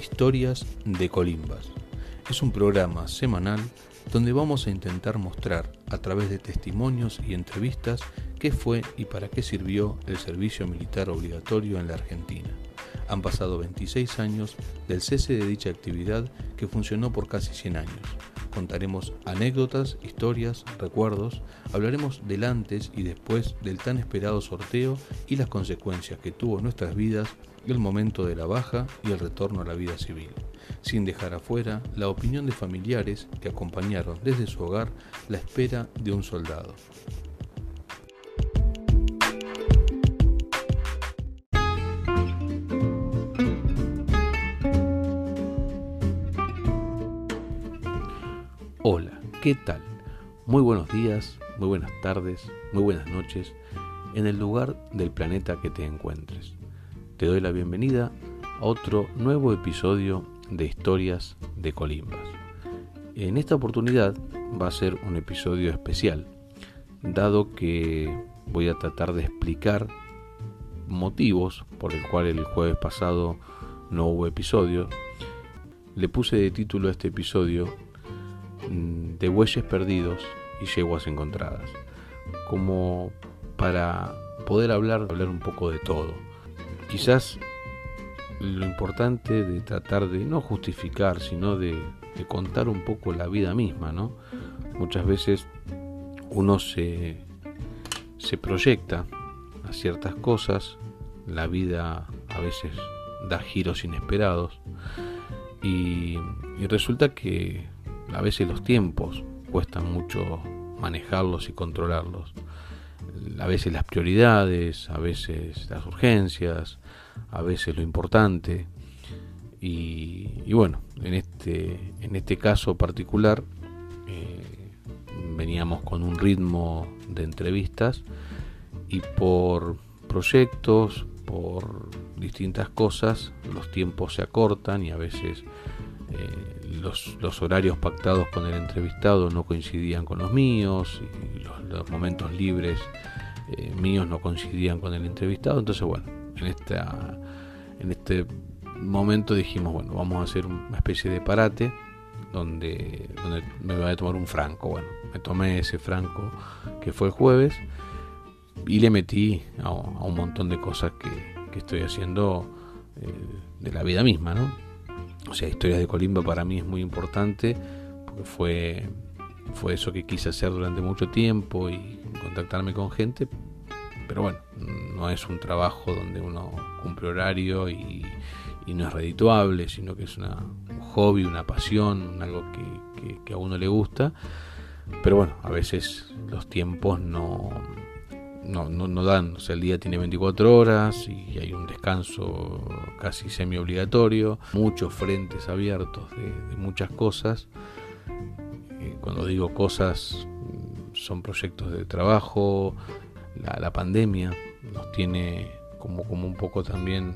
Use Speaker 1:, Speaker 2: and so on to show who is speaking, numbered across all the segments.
Speaker 1: Historias de Colimbas. Es un programa semanal donde vamos a intentar mostrar a través de testimonios y entrevistas qué fue y para qué sirvió el servicio militar obligatorio en la Argentina. Han pasado 26 años del cese de dicha actividad que funcionó por casi 100 años. Contaremos anécdotas, historias, recuerdos, hablaremos del antes y después del tan esperado sorteo y las consecuencias que tuvo en nuestras vidas el momento de la baja y el retorno a la vida civil, sin dejar afuera la opinión de familiares que acompañaron desde su hogar la espera de un soldado. Hola, ¿qué tal? Muy buenos días, muy buenas tardes, muy buenas noches, en el lugar del planeta que te encuentres. Te doy la bienvenida a otro nuevo episodio de Historias de Colimbas. En esta oportunidad va a ser un episodio especial, dado que voy a tratar de explicar motivos por el cual el jueves pasado no hubo episodio. Le puse de título a este episodio mm, de bueyes perdidos y yeguas encontradas, como para poder hablar, hablar un poco de todo. Quizás lo importante de tratar de no justificar, sino de, contar un poco la vida misma, ¿no? Muchas veces uno se, se proyecta a ciertas cosas, la vida a veces da giros inesperados y, y resulta que a veces los tiempos cuestan mucho manejarlos y controlarlos. A veces las prioridades, a veces las urgencias, a veces lo importante. Y, y bueno, en este, en este caso particular eh, veníamos con un ritmo de entrevistas y por proyectos, por distintas cosas, los tiempos se acortan y a veces eh, los, horarios pactados con el entrevistado no coincidían con los míos y los, momentos libres eh, míos no coincidían con el entrevistado. Entonces, bueno, en, esta, en este momento dijimos, bueno, vamos a hacer una especie de parate donde, donde me voy a tomar un franco. Bueno, me tomé ese franco que fue el jueves y le metí a, un montón de cosas que, que estoy haciendo eh, de la vida misma, ¿no? O sea, Historias de Colimba para mí es muy importante porque fue, fue eso que quise hacer durante mucho tiempo y contactarme con gente, pero bueno, no es un trabajo donde uno cumple horario y, no es redituable, sino que es una, un hobby, una pasión, algo que a uno le gusta. Pero bueno, a veces los tiempos no, no, no, no, dan, o sea, el día tiene 24 horas y hay un descanso casi semi obligatorio, muchos frentes abiertos de, muchas cosas. Eh, cuando digo cosas, son proyectos de trabajo, la, pandemia nos tiene como, como un poco también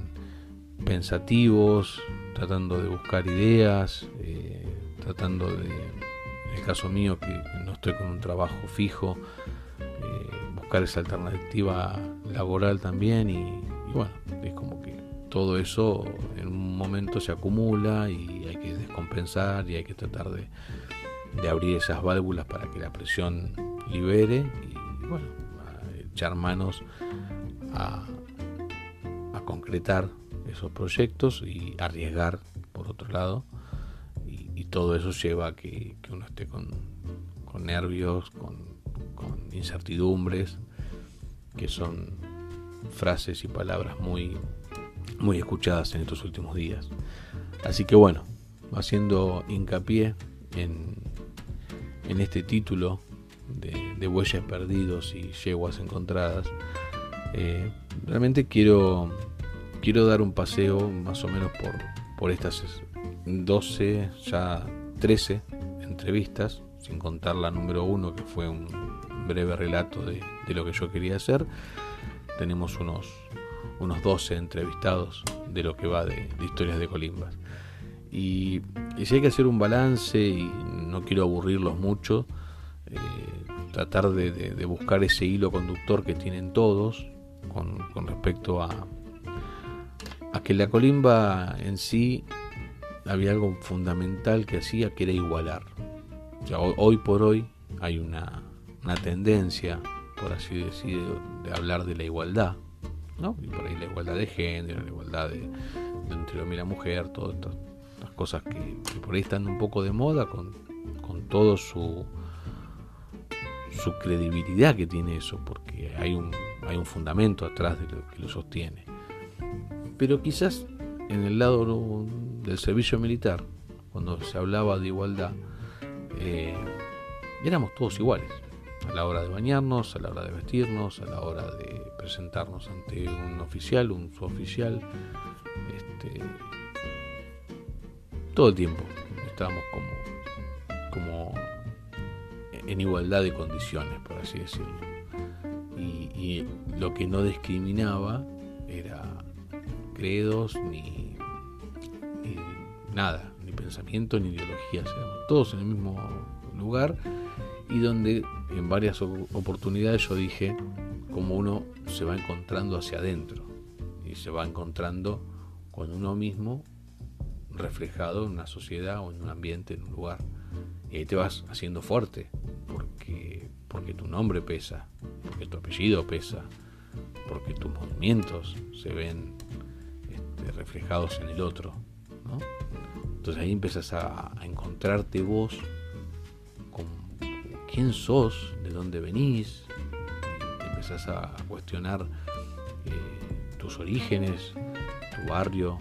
Speaker 1: pensativos, tratando de buscar ideas, eh, tratando de, en el caso mío, que no estoy con un trabajo fijo, buscar esa alternativa laboral también y, bueno, es como que todo eso en un momento se acumula y hay que descompensar y hay que tratar de, de abrir esas válvulas para que la presión libere y bueno, echar manos a, a concretar esos proyectos y arriesgar por otro lado. Y, y todo eso lleva a que, que uno esté con, con nervios, con, con incertidumbres, que son frases y palabras muy, muy escuchadas en estos últimos días. Así que bueno, haciendo hincapié en, en este título de, de, bueyes perdidos y yeguas encontradas, eh, realmente quiero, quiero dar un paseo más o menos por, por estas 12, ya 13 entrevistas, sin contar la número uno que fue un breve relato de, lo que yo quería hacer. Tenemos unos, unos 12 entrevistados de lo que va de, historias de Colimbas. Y, si hay que hacer un balance, y no quiero aburrirlos mucho, eh, tratar de, buscar ese hilo conductor que tienen todos con, con respecto a, a, que la colimba en sí había algo fundamental que hacía que era igualar. Hoy por hoy hay una, una tendencia, por así decir, de hablar de la igualdad, ¿no? Y por ahí la igualdad de género, la igualdad de, entre hombre y la mujer, todas estas cosas que, por ahí están un poco de moda con, con todo su su credibilidad que tiene eso, porque hay un, hay un fundamento atrás de lo que lo sostiene. Pero quizás en el lado del servicio militar, cuando se hablaba de igualdad, eh, éramos todos iguales. A la hora de bañarnos, a la hora de vestirnos, a la hora de presentarnos ante un oficial, un suboficial. Este, todo el tiempo estábamos como, como en igualdad de condiciones, por así decirlo. Y, lo que no discriminaba era credos ni, nada, pensamiento ni ideologías, éramos todos en el mismo lugar y donde en varias oportunidades yo dije como uno se va encontrando hacia adentro y se va encontrando con uno mismo reflejado en una sociedad o en un ambiente, en un lugar. Y ahí te vas haciendo fuerte, porque, porque tu nombre pesa, porque tu apellido pesa, porque tus movimientos se ven este, reflejados en el otro. Entonces ahí empiezas a, encontrarte vos con quién sos, de dónde venís, empezás a cuestionar eh, tus orígenes, tu barrio,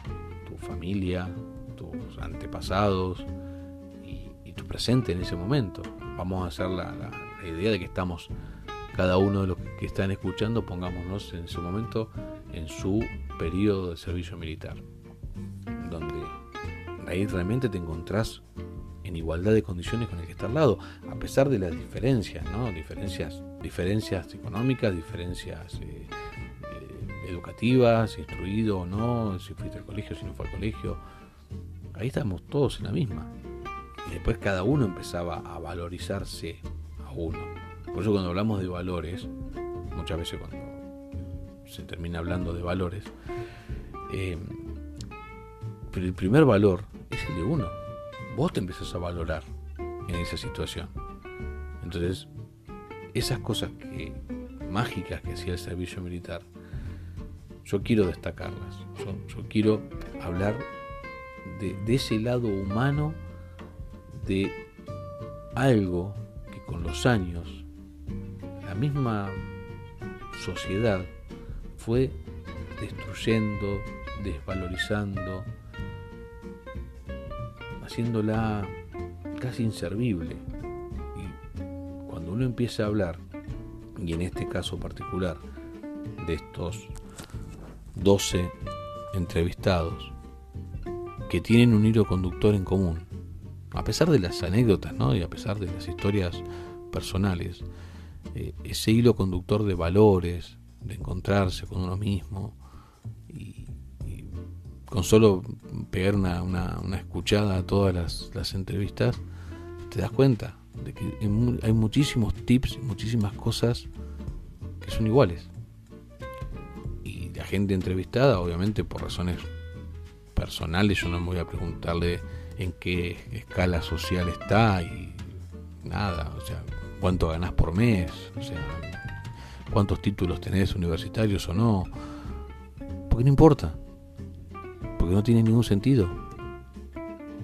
Speaker 1: tu familia, tus antepasados y tu presente en ese momento. Vamos a hacer la, idea de que estamos, cada uno de los que están escuchando, pongámonos en ese momento en su periodo de servicio militar, ahí realmente te encontrás en igualdad de condiciones con el que está al lado, a pesar de las diferencias, ¿no? Diferencias, diferencias económicas, diferencias eh, eh, educativas, instruido o no, si fuiste al colegio, si no fue al colegio. Ahí estamos todos en la misma después cada uno empezaba a valorizarse a uno. Por eso cuando hablamos de valores, muchas veces cuando se termina hablando de valores, eh, pero el primer valor el de uno. Vos te empezás a valorar en esa situación. Entonces, esas cosas que mágicas que hacía el servicio militar, yo quiero destacarlas. Yo, quiero hablar de, ese lado humano de algo que con los años la misma sociedad fue destruyendo, desvalorizando, haciéndola casi inservible. Y cuando uno empieza a hablar, y en este caso particular, de estos 12 entrevistados que tienen un hilo conductor en común, a pesar de las anécdotas ¿no? y a pesar de las historias personales, eh, ese hilo conductor de valores, de encontrarse con uno mismo, y, con solo pegar una, una, escuchada a todas las, las, entrevistas, te das cuenta de que hay muchísimos tips, muchísimas cosas que son iguales. Y la gente entrevistada, obviamente por razones personales, yo no me voy a preguntarle en qué escala social está y nada, o sea, cuánto ganás por mes, o sea, cuántos títulos tenés universitarios o no, porque no importa, no tiene ningún sentido,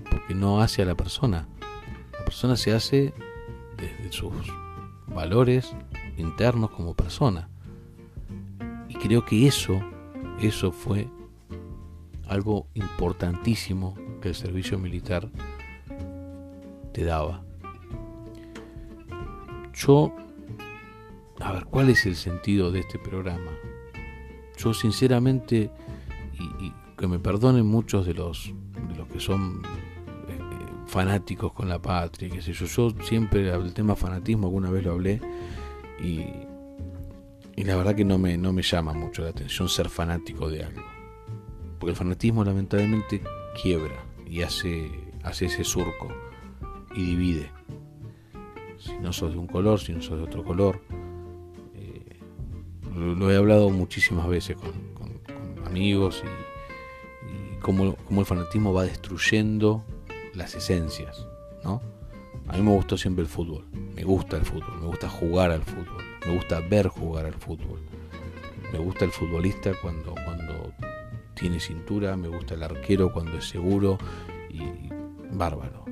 Speaker 1: porque no hace a la persona, la persona se hace desde sus valores internos como persona, y creo que eso, eso fue algo importantísimo que el servicio militar te daba. Yo, a ver, ¿cuál es el sentido de este programa? Yo sinceramente, y, que me perdonen muchos de los, de los que son eh, fanáticos con la patria, qué sé yo, yo siempre el tema fanatismo alguna vez lo hablé y, y la verdad que no me, no me llama mucho la atención ser fanático de algo. Porque el fanatismo lamentablemente quiebra y hace, hace ese surco y divide. Si no sos de un color, si no sos de otro color. Eh, lo, he hablado muchísimas veces con, amigos y, cómo, cómo el fanatismo va destruyendo las esencias, ¿no? A mí me gustó siempre el fútbol, me gusta el fútbol, me gusta jugar al fútbol, me gusta ver jugar al fútbol, me gusta el futbolista cuando, cuando tiene cintura, me gusta el arquero cuando es seguro y, bárbaro.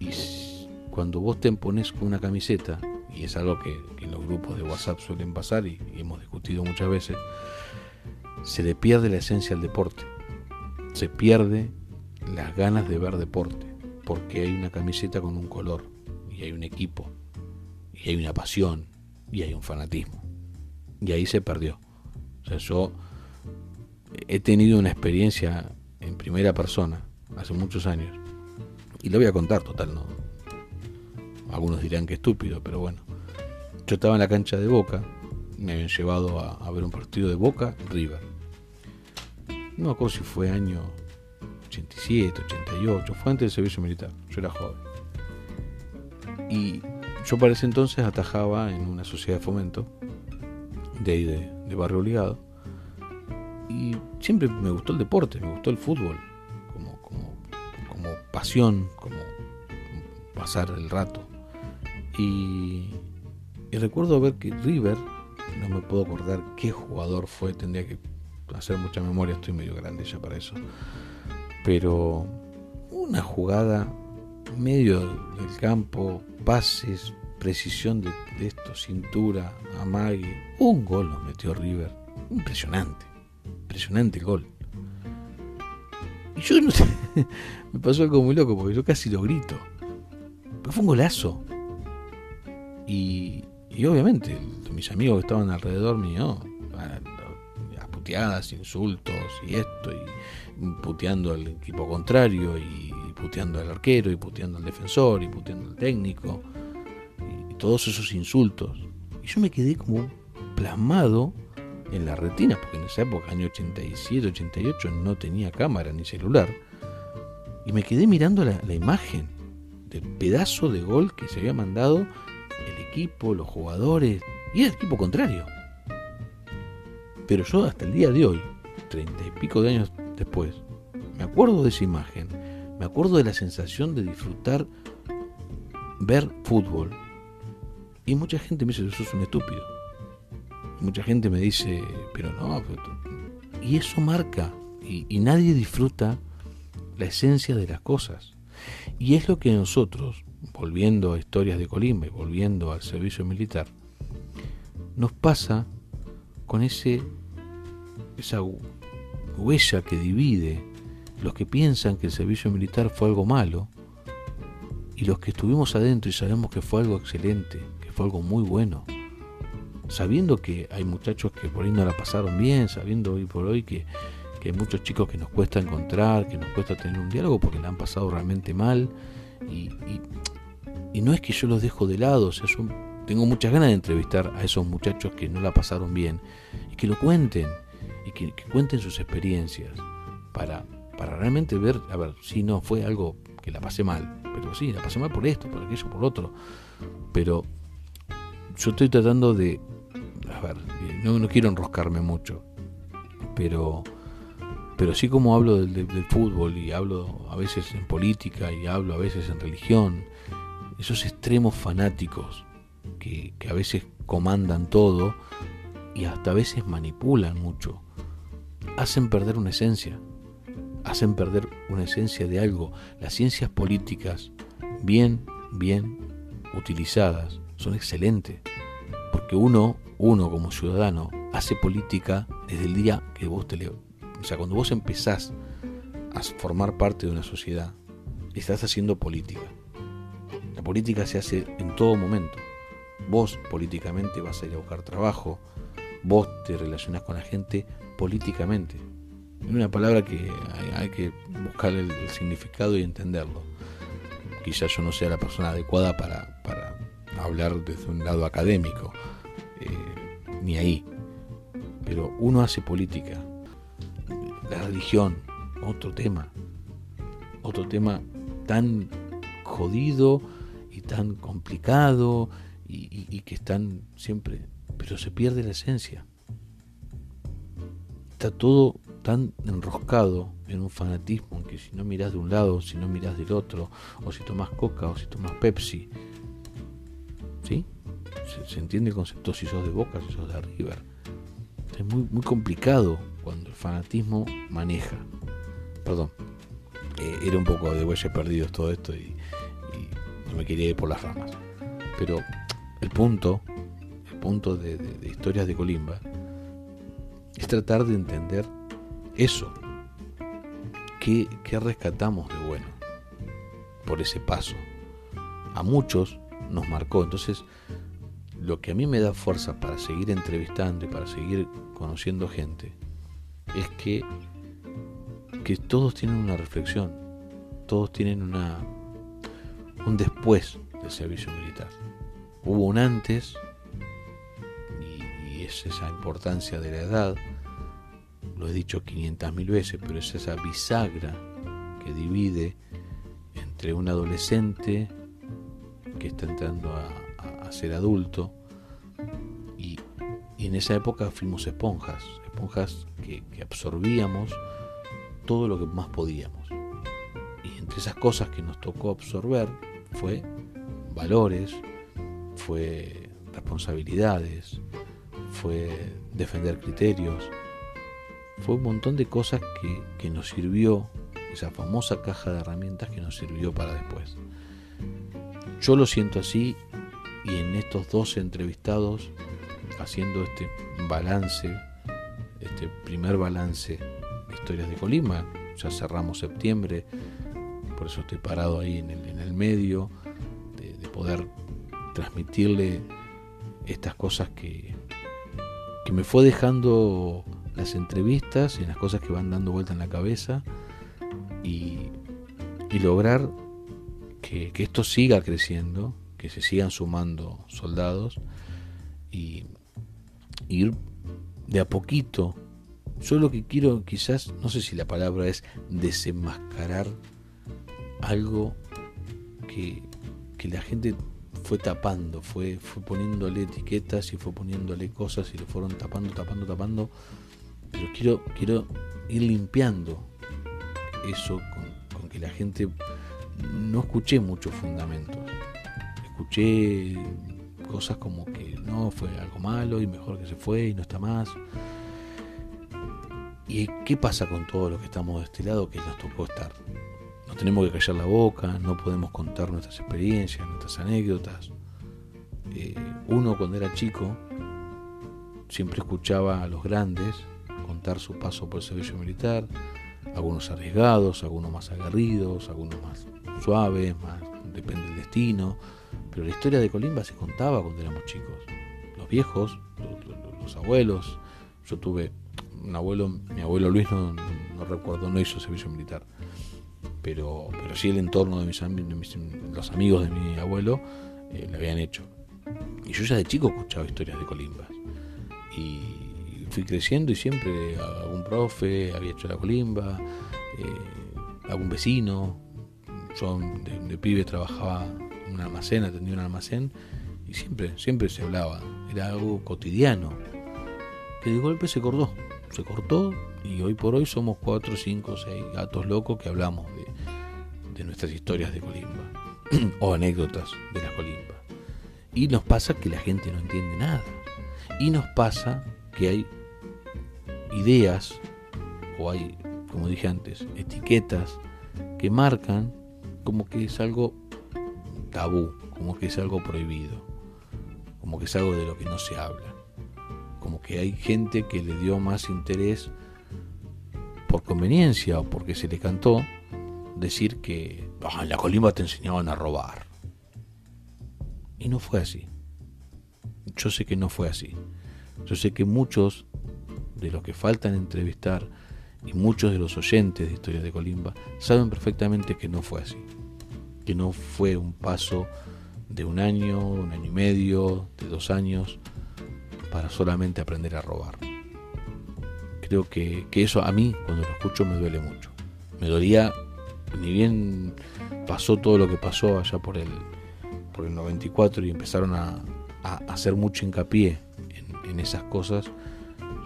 Speaker 1: Y, y, cuando vos te pones con una camiseta, y es algo que, en los grupos de WhatsApp suelen pasar y, y hemos discutido muchas veces, se le pierde la esencia al deporte, se pierde las ganas de ver deporte porque hay una camiseta con un color, y hay un equipo, y hay una pasión, y hay un fanatismo. Y ahí se perdió. O sea, yo he tenido una experiencia en primera persona hace muchos años, y lo voy a contar, total, no. Algunos dirán que estúpido, pero bueno. Yo estaba en la cancha de Boca, me habían llevado a, ver un partido de Boca River. No me acuerdo si fue año 87, 88, fue antes del servicio militar, yo era joven. Y yo para ese entonces atajaba en una sociedad de fomento, de ahí de, barrio obligado, y siempre me gustó el deporte, me gustó el fútbol, como, como, pasión, como pasar el rato. Y, y recuerdo ver que River, no me puedo acordar qué jugador fue, tendría que hacer mucha memoria, estoy medio grande ya para eso pero una jugada medio del campo, pases, precisión de, esto, cintura, amague, un gol lo metió River, impresionante, impresionante el gol. Y yo no sé, me pasó algo muy loco porque yo casi lo grito, pero fue un golazo. Y, y obviamente mis amigos que estaban alrededor mío, puteadas, insultos y esto, y puteando al equipo contrario y puteando al arquero y puteando al defensor y puteando al técnico y, todos esos insultos. Y yo me quedé como plasmado en la retina, porque en esa época, año 87, 88, no tenía cámara ni celular. Y me quedé mirando la, la imagen del pedazo de gol que se había mandado el equipo, los jugadores y el equipo contrario. Pero yo hasta el día de hoy, treinta y pico de años después, me acuerdo de esa imagen, me acuerdo de la sensación de disfrutar ver fútbol. Y mucha gente me dice, eso es un estúpido. mucha gente me dice, pero no. Y eso marca, y, nadie disfruta la esencia de las cosas. Y es lo que nosotros, volviendo a historias de Colimba y volviendo al servicio militar, nos pasa con ese esa huella que divide los que piensan que el servicio militar fue algo malo y los que estuvimos adentro y sabemos que fue algo excelente, que fue algo muy bueno, sabiendo que hay muchachos que por ahí no la pasaron bien, sabiendo hoy por hoy que, hay muchos chicos que nos cuesta encontrar, que nos cuesta tener un diálogo porque la han pasado realmente mal y, no es que yo los dejo de lado, tengo muchas ganas de entrevistar a esos muchachos que no la pasaron bien y que lo cuenten y que, cuenten sus experiencias para, para realmente ver, a ver, si no fue algo que la pasé mal, pero sí, la pasé mal por esto, por aquello, por otro, pero yo estoy tratando de, a ver, no, no quiero enroscarme mucho, pero pero sí como hablo del, fútbol y hablo a veces en política y hablo a veces en religión, esos extremos fanáticos que, que, a veces comandan todo y hasta a veces manipulan mucho hacen perder una esencia, hacen perder una esencia de algo. Las ciencias políticas, bien, bien utilizadas, son excelentes, porque uno, uno como ciudadano, hace política desde el día que vos te leo. O sea, cuando vos empezás a formar parte de una sociedad, estás haciendo política. La política se hace en todo momento. Vos políticamente vas a ir a buscar trabajo, vos te relacionás con la gente políticamente. Es una palabra que hay, que buscar el, significado y entenderlo. Quizás yo no sea la persona adecuada para, para hablar desde un lado académico, eh, ni ahí. Pero uno hace política. La religión, otro tema. Otro tema tan jodido y tan complicado y, y que están siempre... Pero se pierde la esencia está todo tan enroscado en un fanatismo que si no miras de un lado, si no miras del otro, o si tomas coca o si tomas Pepsi, ¿sí? Se, entiende el concepto si sos de Boca, si sos de River. Es muy, muy complicado cuando el fanatismo maneja. Perdón, eh, era un poco de bueyes perdidos todo esto y, no me quería ir por las ramas. Pero el punto, punto de, historias de Colimba es tratar de entender eso. ¿Qué, rescatamos de bueno por ese paso? A muchos nos marcó. Entonces, lo que a mí me da fuerza para seguir entrevistando y para seguir conociendo gente es que, que todos tienen una reflexión, todos tienen una, un después del servicio militar. Hubo un antes, es esa importancia de la edad, lo he dicho 500.000 veces, pero es esa bisagra que divide entre un adolescente que está entrando a, ser adulto y, en esa época fuimos esponjas, esponjas que, que absorbíamos todo lo que más podíamos. Y entre esas cosas que nos tocó absorber fue valores, fue responsabilidades, fue defender criterios, fue un montón de cosas que, nos sirvió, esa famosa caja de herramientas que nos sirvió para después. Yo lo siento así y en estos dos entrevistados, haciendo este balance, este primer balance historias de Colima, ya cerramos septiembre, por eso estoy parado ahí en el, medio, de, de, poder transmitirle estas cosas que, que me fue dejando las entrevistas y las cosas que van dando vuelta en la cabeza y, lograr que, esto siga creciendo, que se sigan sumando soldados y ir de a poquito. Yo lo que quiero quizás, no sé si la palabra es desenmascarar algo que, que la gente fue tapando, fue, fue poniéndole etiquetas y fue poniéndole cosas y lo fueron tapando, tapando, tapando pero quiero, quiero ir limpiando eso con, que la gente no escuché muchos fundamentos. Escuché cosas como que no fue algo malo y mejor que se fue y no está más. ¿Y qué pasa con todos los que estamos de este lado que nos tocó estar? Nos tenemos que callar la boca, no podemos contar nuestras experiencias, nuestras anécdotas. Eh, uno cuando era chico siempre escuchaba a los grandes contar su paso por el servicio militar, algunos arriesgados, algunos más aguerridos, algunos más suaves, más depende del destino, pero la historia de Colimba se contaba cuando éramos chicos. Los viejos, los, abuelos, yo tuve un abuelo, mi abuelo Luis no, recuerdo, no hizo servicio militar, pero, pero sí el entorno de mis, amigos, los amigos de mi abuelo eh, le habían hecho. Y yo ya de chico escuchaba historias de Colimbas. Y fui creciendo y siempre algún profe había hecho la colimba, eh, algún vecino. Yo de, pibe trabajaba en un almacén, atendía un almacén y siempre, siempre se hablaba. Era algo cotidiano. Que de golpe se cortó, se cortó y hoy por hoy somos cuatro, cinco, seis gatos locos que hablamos de, nuestras historias de colimba o anécdotas de las colimbas. Y nos pasa que la gente no entiende nada. Y nos pasa que hay ideas, o hay, como dije antes, etiquetas que marcan como que es algo tabú, como que es algo prohibido, como que es algo de lo que no se habla, como que hay gente que le dio más interés por conveniencia o porque se le cantó decir que ah, en la colimba te enseñaban a robar. Y no fue así. Yo sé que no fue así. Yo sé que muchos de los que faltan entrevistar y muchos de los oyentes de Historias de Colimba saben perfectamente que no fue así, que no fue un paso de un año, un año y medio, de dos años, para solamente aprender a robar. Creo que, eso a mí, cuando lo escucho, me duele mucho. Me dolía, ni bien pasó todo lo que pasó allá por el, por el 94 y empezaron a, hacer mucho hincapié en esas cosas,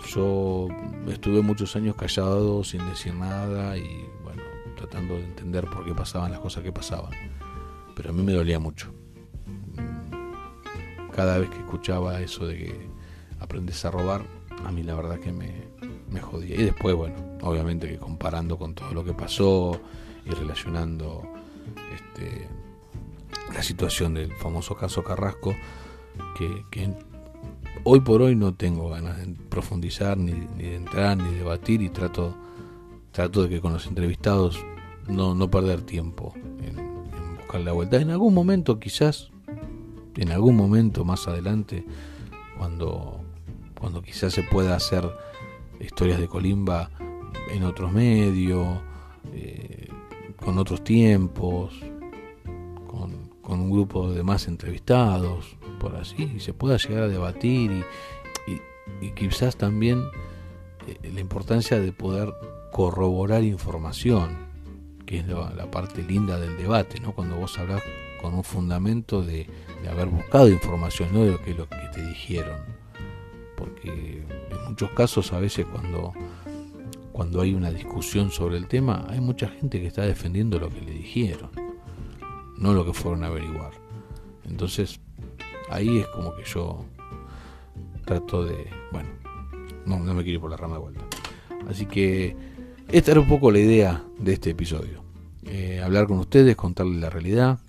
Speaker 1: yo estuve muchos años callado, sin decir nada y bueno, tratando de entender por qué pasaban las cosas que pasaban. Pero a mí me dolía mucho. Cada vez que escuchaba eso de que aprendes a robar, a mí la verdad que me, me jodía. Y después, bueno, obviamente que comparando con todo lo que pasó y relacionando este, la situación del famoso caso Carrasco, que, hoy por hoy no tengo ganas de profundizar, ni, de entrar, ni de debatir, y trato, trato de que con los entrevistados no, no perder tiempo en, en buscar la vuelta. En algún momento, quizás, en algún momento más adelante, cuando, cuando quizás se pueda hacer historias de Colimba en otros medios, eh, con otros tiempos, con, un grupo de más entrevistados, por así, y se pueda llegar a debatir y, quizás también eh, la importancia de poder corroborar información, que es la, parte linda del debate, ¿no? cuando vos hablas con un fundamento de, haber buscado información, no de lo que, lo que te dijeron. Porque en muchos casos a veces cuando, cuando hay una discusión sobre el tema, hay mucha gente que está defendiendo lo que le dijeron, no lo que fueron a averiguar. Entonces, ahí es como que yo trato de, bueno, no, no me quiero ir por la rama de vuelta. Así que esta era un poco la idea de este episodio. Eh, hablar con ustedes, contarles la realidad.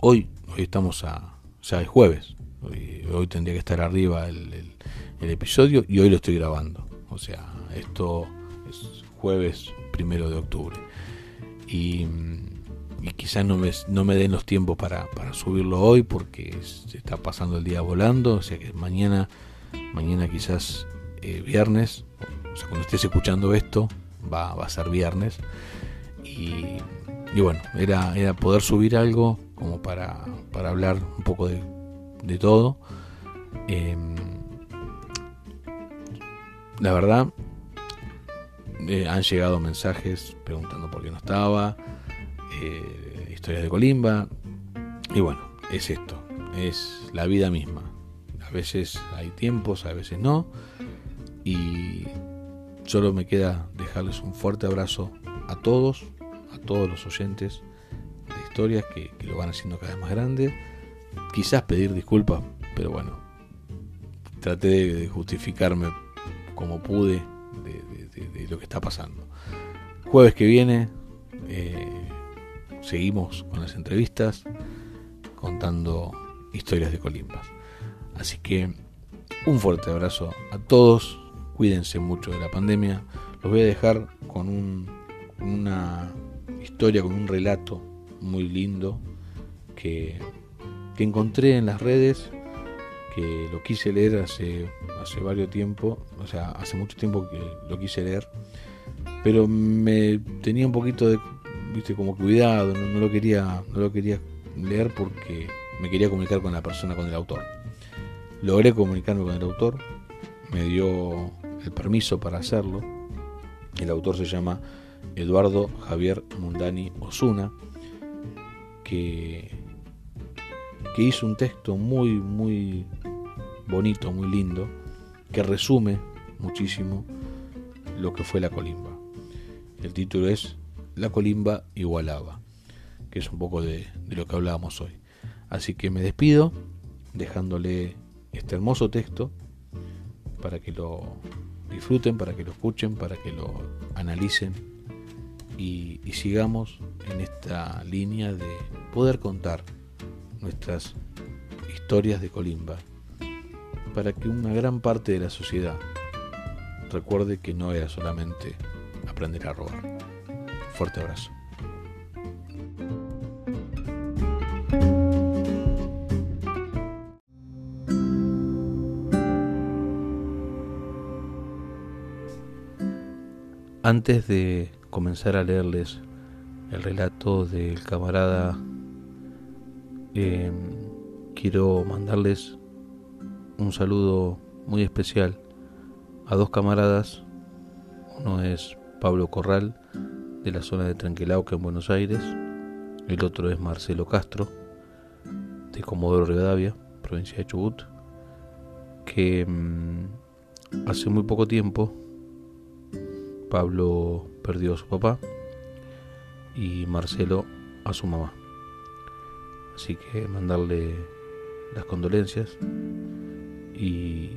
Speaker 1: Hoy, hoy estamos a, ya es jueves. Hoy, tendría que estar arriba el el episodio y hoy lo estoy grabando. O sea, esto es jueves primero de octubre. Y, quizás no me, no me den los tiempos para, subirlo hoy porque se está pasando el día volando. O sea que mañana, mañana quizás eh, viernes, o sea, cuando estés escuchando esto, va, a ser viernes. Y, bueno, era, era poder subir algo como para, para hablar un poco de, de todo. Em, la verdad, eh, han llegado mensajes preguntando por qué no estaba, eh, historias de Colimba, y bueno, es esto, es la vida misma. A veces hay tiempos, a veces no, y solo me queda dejarles un fuerte abrazo a todos, a todos los oyentes de historias que, que lo van haciendo cada vez más grande. Quizás pedir disculpas, pero bueno, traté de justificarme como pude de, lo que está pasando. Jueves que viene eh, seguimos con las entrevistas contando historias de Colimbas. Así que un fuerte abrazo a todos, cuídense mucho de la pandemia. Los voy a dejar con una historia, con un relato muy lindo que, que encontré en las redes que lo quise leer hace, hace varios tiempo, o sea, hace mucho tiempo que lo quise leer, pero me tenía un poquito de, viste, como cuidado, no, lo quería, no lo quería leer porque me quería comunicar con la persona, con el autor. Logré comunicarme con el autor, me dio el permiso para hacerlo. El autor se llama Eduardo Javier Mundani Osuna, que que hizo un texto muy, muy bonito, muy lindo, que resume muchísimo lo que fue la colimba. El título es La colimba igualaba, que es un poco de, lo que hablábamos hoy. Así que me despido dejándole este hermoso texto para que lo disfruten, para que lo escuchen, para que lo analicen y sigamos en esta línea de poder contar nuestras historias de Colimba, para que una gran parte de la sociedad recuerde que no era solamente aprender a robar. Fuerte abrazo. Antes de comenzar a leerles el relato del camarada eh, quiero mandarles un saludo muy especial a dos camaradas. Uno es Pablo Corral, de la zona de Tranquilauca en Buenos Aires. El otro es Marcelo Castro, de Comodoro Rivadavia, provincia de Chubut, que mm, hace muy poco tiempo Pablo perdió a su papá y Marcelo a su mamá. Así que mandarle las condolencias y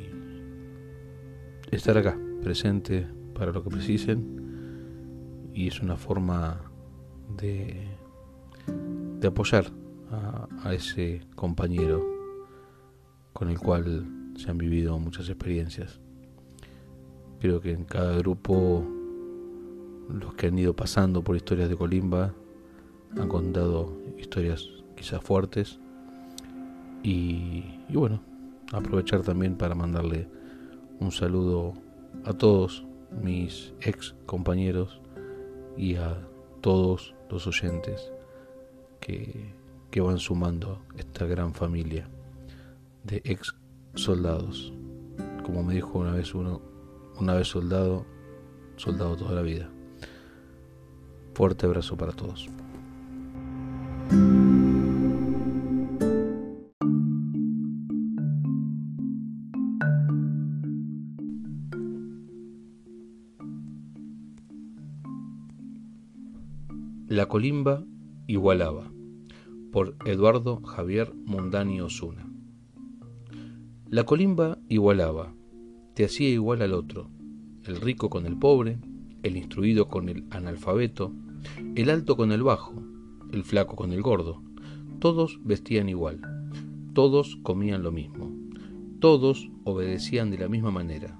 Speaker 1: estar acá, presente para lo que precisen. Y es una forma de, apoyar a, a ese compañero con el cual se han vivido muchas experiencias. Creo que en cada grupo los que han ido pasando por historias de Colimba han contado historias quizás fuertes y, bueno, aprovechar también para mandarle un saludo a todos mis ex compañeros y a todos los oyentes que, que van sumando esta gran familia de ex soldados. Como me dijo una vez uno, una vez soldado, soldado toda la vida. Fuerte abrazo para todos. La colimba igualaba por Eduardo Javier Mundani Osuna. La colimba igualaba, te hacía igual al otro, el rico con el pobre, el instruido con el analfabeto, el alto con el bajo, el flaco con el gordo. Todos vestían igual, todos comían lo mismo, todos obedecían de la misma manera.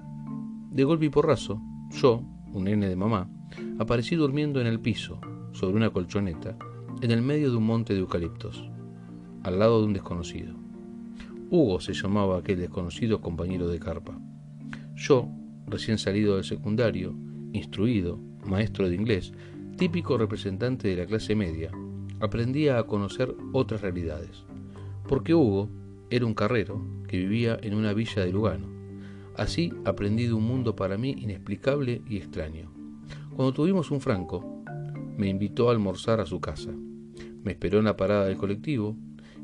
Speaker 1: De golpe y porrazo, yo, un nene de mamá, aparecí durmiendo en el piso, sobre una colchoneta, en el medio de un monte de eucaliptos, al lado de un desconocido. Hugo se llamaba aquel desconocido compañero de carpa. Yo, recién salido del secundario, instruido, maestro de inglés, típico representante de la clase media, aprendía a conocer otras realidades. Porque Hugo era un carrero que vivía en una villa de Lugano. Así aprendí de un mundo para mí inexplicable y extraño. Cuando tuvimos un franco, me invitó a almorzar a su casa. Me esperó en la parada del colectivo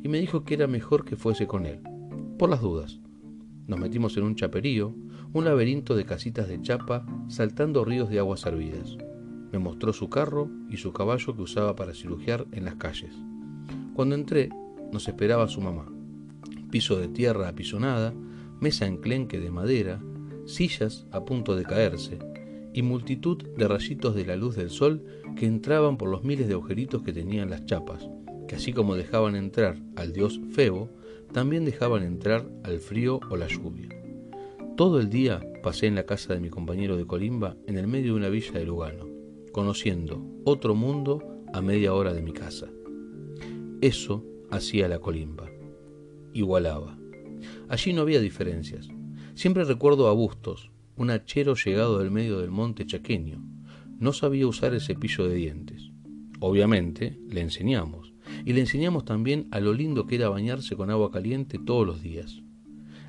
Speaker 1: y me dijo que era mejor que fuese con él, por las dudas. Nos metimos en un chaperío, un laberinto de casitas de chapa saltando ríos de aguas servidas me mostró su carro y su caballo que usaba para cirugiar en las calles. Cuando entré, nos esperaba su mamá. Piso de tierra apisonada, mesa enclenque de madera, sillas a punto de caerse y multitud de rayitos de la luz del sol que entraban por los miles de agujeritos que tenían las chapas, que así como dejaban entrar al dios Febo, también dejaban entrar al frío o la lluvia. Todo el día pasé en la casa de mi compañero de Colimba en el medio de una villa de Lugano conociendo otro mundo a media hora de mi casa. Eso hacía la colimba. Igualaba. Allí no había diferencias. Siempre recuerdo a Bustos, un hachero llegado del medio del monte chaqueño. No sabía usar el cepillo de dientes. Obviamente, le enseñamos. Y le enseñamos también a lo lindo que era bañarse con agua caliente todos los días.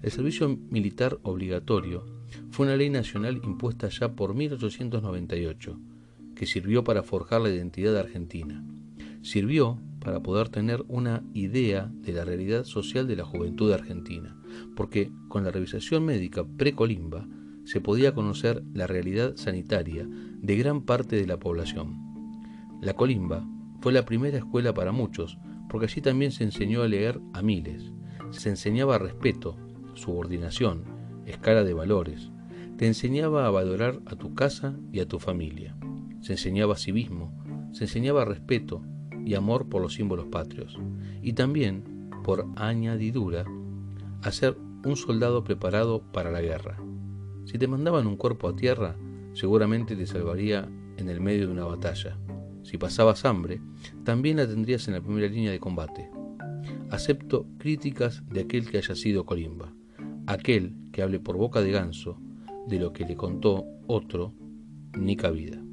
Speaker 1: El servicio militar obligatorio fue una ley nacional impuesta ya por 1898 que sirvió para forjar la identidad de argentina. Sirvió para poder tener una idea de la realidad social de la juventud argentina, porque con la revisación médica precolimba se podía conocer la realidad sanitaria de gran parte de la población. La colimba fue la primera escuela para muchos, porque allí también se enseñó a leer a miles, se enseñaba respeto, subordinación, escala de valores, te enseñaba a valorar a tu casa y a tu familia se enseñaba civismo, se enseñaba respeto y amor por los símbolos patrios, y también, por añadidura, a ser un soldado preparado para la guerra. Si te mandaban un cuerpo a tierra, seguramente te salvaría en el medio de una batalla. Si pasabas hambre, también la tendrías en la primera línea de combate. Acepto críticas de aquel que haya sido Colimba, aquel que hable por boca de ganso de lo que le contó otro, ni cabida.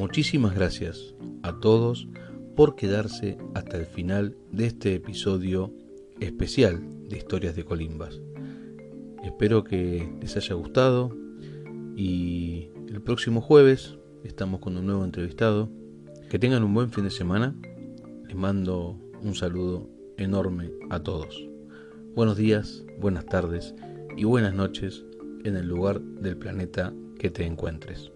Speaker 1: Muchísimas gracias a todos por quedarse hasta el final de este episodio especial de Historias de Colimbas. Espero que les haya gustado y el próximo jueves estamos con un nuevo entrevistado Que tengan un buen fin de semana. Les mando un saludo enorme a todos. Buenos días, buenas tardes y buenas noches en el lugar del planeta que te encuentres.